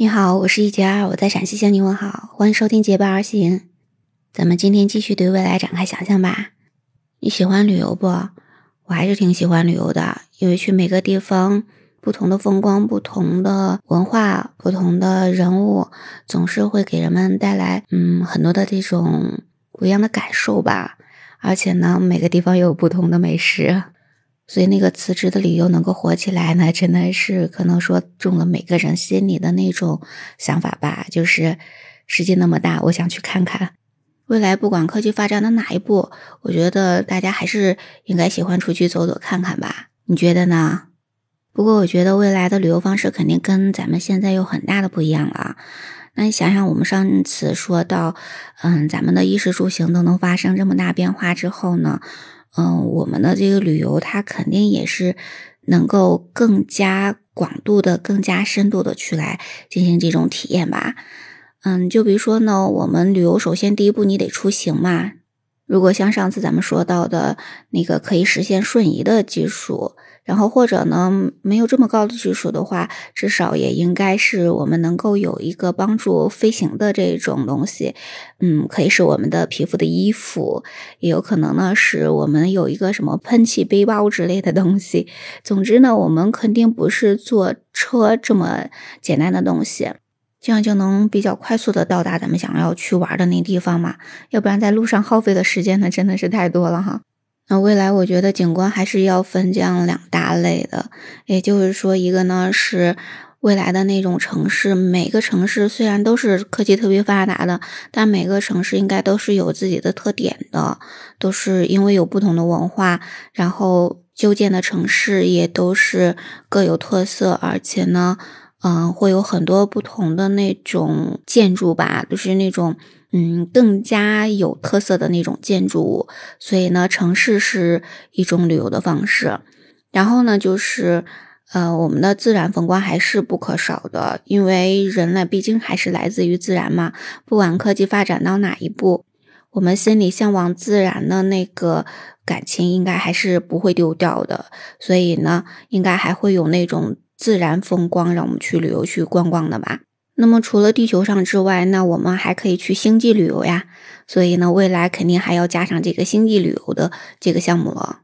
你好，我是一杰二，我在陕西向你问好，欢迎收听结伴而行。咱们今天继续对未来展开想象吧。你喜欢旅游不？我还是挺喜欢旅游的，因为去每个地方，不同的风光、不同的文化、不同的人物，总是会给人们带来嗯很多的这种不一样的感受吧。而且呢，每个地方又有不同的美食。所以那个辞职的理由能够火起来呢，真的是可能说中了每个人心里的那种想法吧。就是世界那么大，我想去看看未来。不管科技发展到哪一步，我觉得大家还是应该喜欢出去走走看看吧。你觉得呢？不过我觉得未来的旅游方式肯定跟咱们现在有很大的不一样了。那你想想，我们上次说到，嗯，咱们的衣食住行都能发生这么大变化之后呢？嗯，我们的这个旅游，它肯定也是能够更加广度的、更加深度的去来进行这种体验吧。嗯，就比如说呢，我们旅游首先第一步你得出行嘛。如果像上次咱们说到的那个可以实现瞬移的技术。然后或者呢，没有这么高的技术的话，至少也应该是我们能够有一个帮助飞行的这种东西，嗯，可以是我们的皮肤的衣服，也有可能呢是我们有一个什么喷气背包之类的东西。总之呢，我们肯定不是坐车这么简单的东西，这样就能比较快速的到达咱们想要去玩的那地方嘛。要不然在路上耗费的时间呢，真的是太多了哈。那未来我觉得景观还是要分这样两大类的，也就是说，一个呢是未来的那种城市，每个城市虽然都是科技特别发达的，但每个城市应该都是有自己的特点的，都是因为有不同的文化，然后修建的城市也都是各有特色，而且呢，嗯，会有很多不同的那种建筑吧，就是那种。嗯，更加有特色的那种建筑物，所以呢，城市是一种旅游的方式。然后呢，就是呃，我们的自然风光还是不可少的，因为人类毕竟还是来自于自然嘛。不管科技发展到哪一步，我们心里向往自然的那个感情，应该还是不会丢掉的。所以呢，应该还会有那种自然风光让我们去旅游去逛逛的吧。那么除了地球上之外，那我们还可以去星际旅游呀。所以呢，未来肯定还要加上这个星际旅游的这个项目了。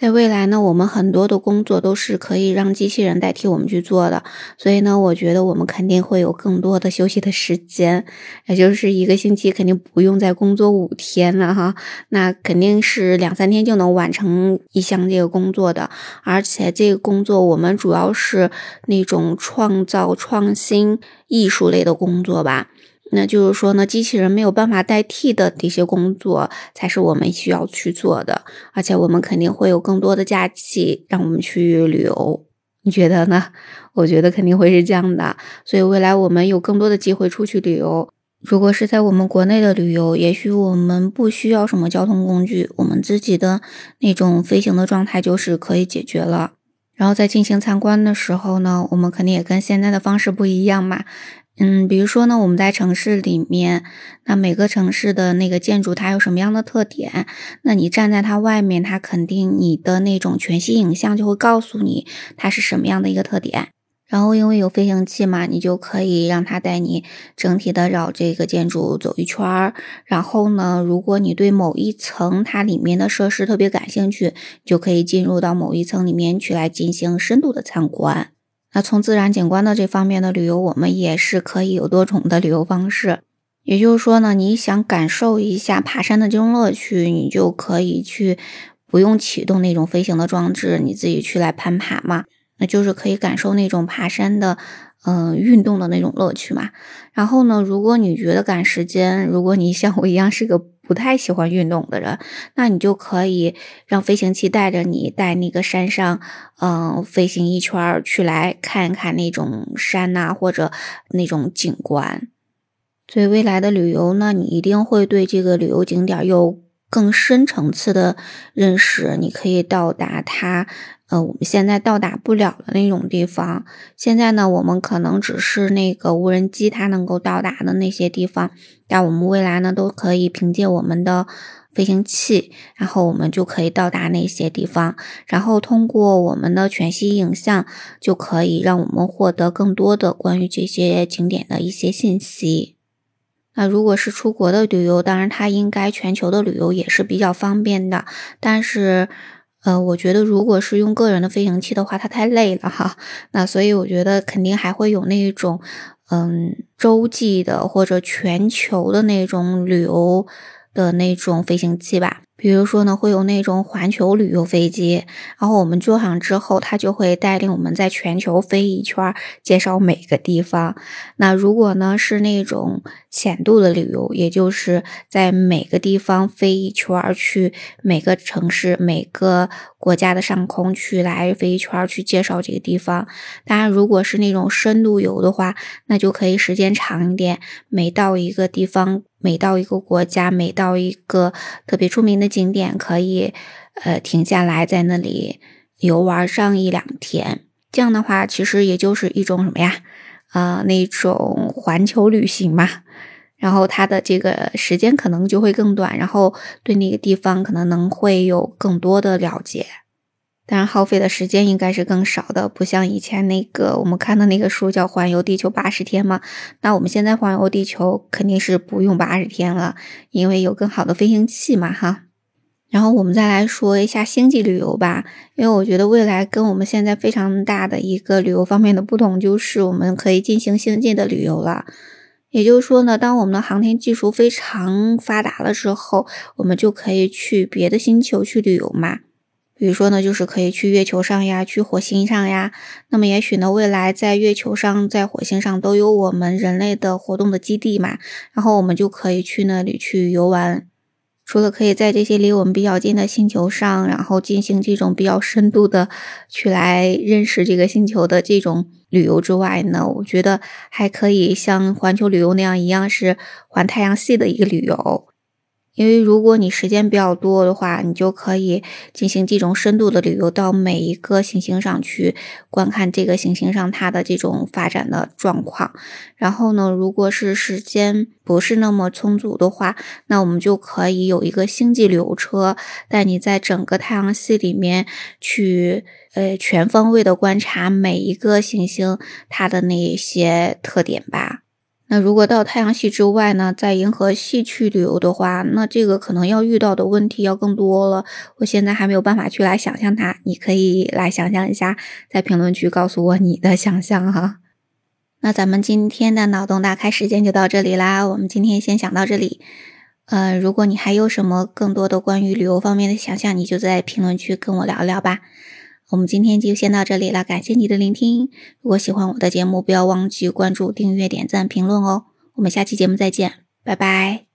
在未来呢，我们很多的工作都是可以让机器人代替我们去做的，所以呢，我觉得我们肯定会有更多的休息的时间，也就是一个星期肯定不用再工作五天了哈，那肯定是两三天就能完成一项这个工作的，而且这个工作我们主要是那种创造创新艺术类的工作吧。那就是说呢，机器人没有办法代替的这些工作，才是我们需要去做的。而且我们肯定会有更多的假期让我们去旅游，你觉得呢？我觉得肯定会是这样的。所以未来我们有更多的机会出去旅游。如果是在我们国内的旅游，也许我们不需要什么交通工具，我们自己的那种飞行的状态就是可以解决了。然后在进行参观的时候呢，我们肯定也跟现在的方式不一样嘛。嗯，比如说呢，我们在城市里面，那每个城市的那个建筑它有什么样的特点？那你站在它外面，它肯定你的那种全息影像就会告诉你它是什么样的一个特点。然后因为有飞行器嘛，你就可以让它带你整体的绕这个建筑走一圈儿。然后呢，如果你对某一层它里面的设施特别感兴趣，就可以进入到某一层里面去来进行深度的参观。那从自然景观的这方面的旅游，我们也是可以有多种的旅游方式。也就是说呢，你想感受一下爬山的这种乐趣，你就可以去不用启动那种飞行的装置，你自己去来攀爬嘛。那就是可以感受那种爬山的，嗯，运动的那种乐趣嘛。然后呢，如果你觉得赶时间，如果你 像我一样是个。不太喜欢运动的人，那你就可以让飞行器带着你，在那个山上，嗯，飞行一圈去来看一看那种山呐，或者那种景观。所以未来的旅游呢，你一定会对这个旅游景点有更深层次的认识，你可以到达它，呃，我们现在到达不了的那种地方。现在呢，我们可能只是那个无人机它能够到达的那些地方，但我们未来呢，都可以凭借我们的飞行器，然后我们就可以到达那些地方，然后通过我们的全息影像，就可以让我们获得更多的关于这些景点的一些信息。那如果是出国的旅游，当然它应该全球的旅游也是比较方便的。但是，呃，我觉得如果是用个人的飞行器的话，它太累了哈。那所以我觉得肯定还会有那种，嗯，洲际的或者全球的那种旅游的那种飞行器吧。比如说呢，会有那种环球旅游飞机，然后我们坐上之后，它就会带领我们在全球飞一圈，介绍每个地方。那如果呢是那种浅度的旅游，也就是在每个地方飞一圈，去每个城市、每个国家的上空去来飞一圈，去介绍这个地方。当然，如果是那种深度游的话，那就可以时间长一点，每到一个地方。每到一个国家，每到一个特别出名的景点，可以呃停下来在那里游玩上一两天。这样的话，其实也就是一种什么呀？啊，那种环球旅行嘛。然后它的这个时间可能就会更短，然后对那个地方可能能会有更多的了解。当然，耗费的时间应该是更少的，不像以前那个我们看的那个书叫《环游地球八十天》嘛。那我们现在环游地球肯定是不用八十天了，因为有更好的飞行器嘛，哈。然后我们再来说一下星际旅游吧，因为我觉得未来跟我们现在非常大的一个旅游方面的不同，就是我们可以进行星际的旅游了。也就是说呢，当我们的航天技术非常发达了之后，我们就可以去别的星球去旅游嘛。比如说呢，就是可以去月球上呀，去火星上呀。那么也许呢，未来在月球上、在火星上都有我们人类的活动的基地嘛。然后我们就可以去那里去游玩。除了可以在这些离我们比较近的星球上，然后进行这种比较深度的去来认识这个星球的这种旅游之外呢，我觉得还可以像环球旅游那样一样，是环太阳系的一个旅游。因为如果你时间比较多的话，你就可以进行这种深度的旅游，到每一个行星上去观看这个行星上它的这种发展的状况。然后呢，如果是时间不是那么充足的话，那我们就可以有一个星际旅游车，带你在整个太阳系里面去，呃，全方位的观察每一个行星它的那些特点吧。那如果到太阳系之外呢，在银河系去旅游的话，那这个可能要遇到的问题要更多了。我现在还没有办法去来想象它，你可以来想象一下，在评论区告诉我你的想象哈。那咱们今天的脑洞大开时间就到这里啦，我们今天先想到这里。呃，如果你还有什么更多的关于旅游方面的想象，你就在评论区跟我聊聊吧。我们今天就先到这里了，感谢你的聆听。如果喜欢我的节目，不要忘记关注、订阅、点赞、评论哦。我们下期节目再见，拜拜。